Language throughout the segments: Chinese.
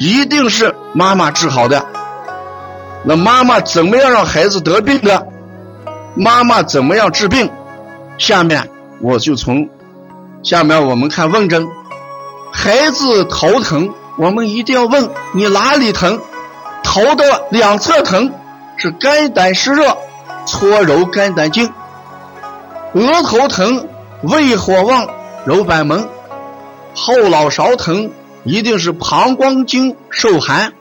一定是妈妈治好的。那妈妈怎么样让孩子得病的？妈妈怎么样治病？下面我就从下面我们看问诊。孩子头疼，我们一定要问你哪里疼？头的两侧疼，是肝胆湿热，搓揉肝胆经。额头疼，胃火旺，揉板门；后脑勺疼，一定是膀胱经受寒。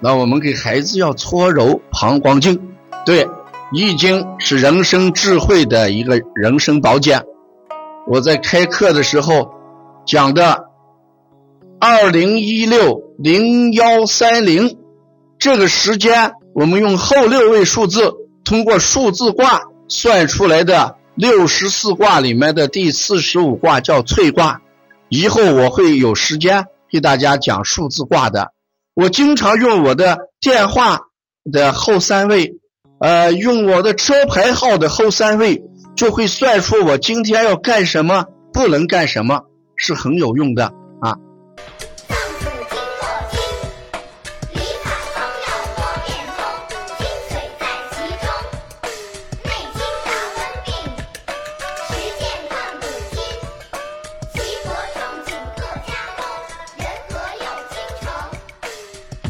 那我们给孩子要搓揉膀胱经。对，《易经》是人生智慧的一个人生宝典。我在开课的时候讲的二零一六零幺三零这个时间，我们用后六位数字，通过数字卦算出来的。六十四卦里面的第四十五卦叫翠卦，以后我会有时间给大家讲数字卦的。我经常用我的电话的后三位，呃，用我的车牌号的后三位，就会算出我今天要干什么，不能干什么，是很有用的。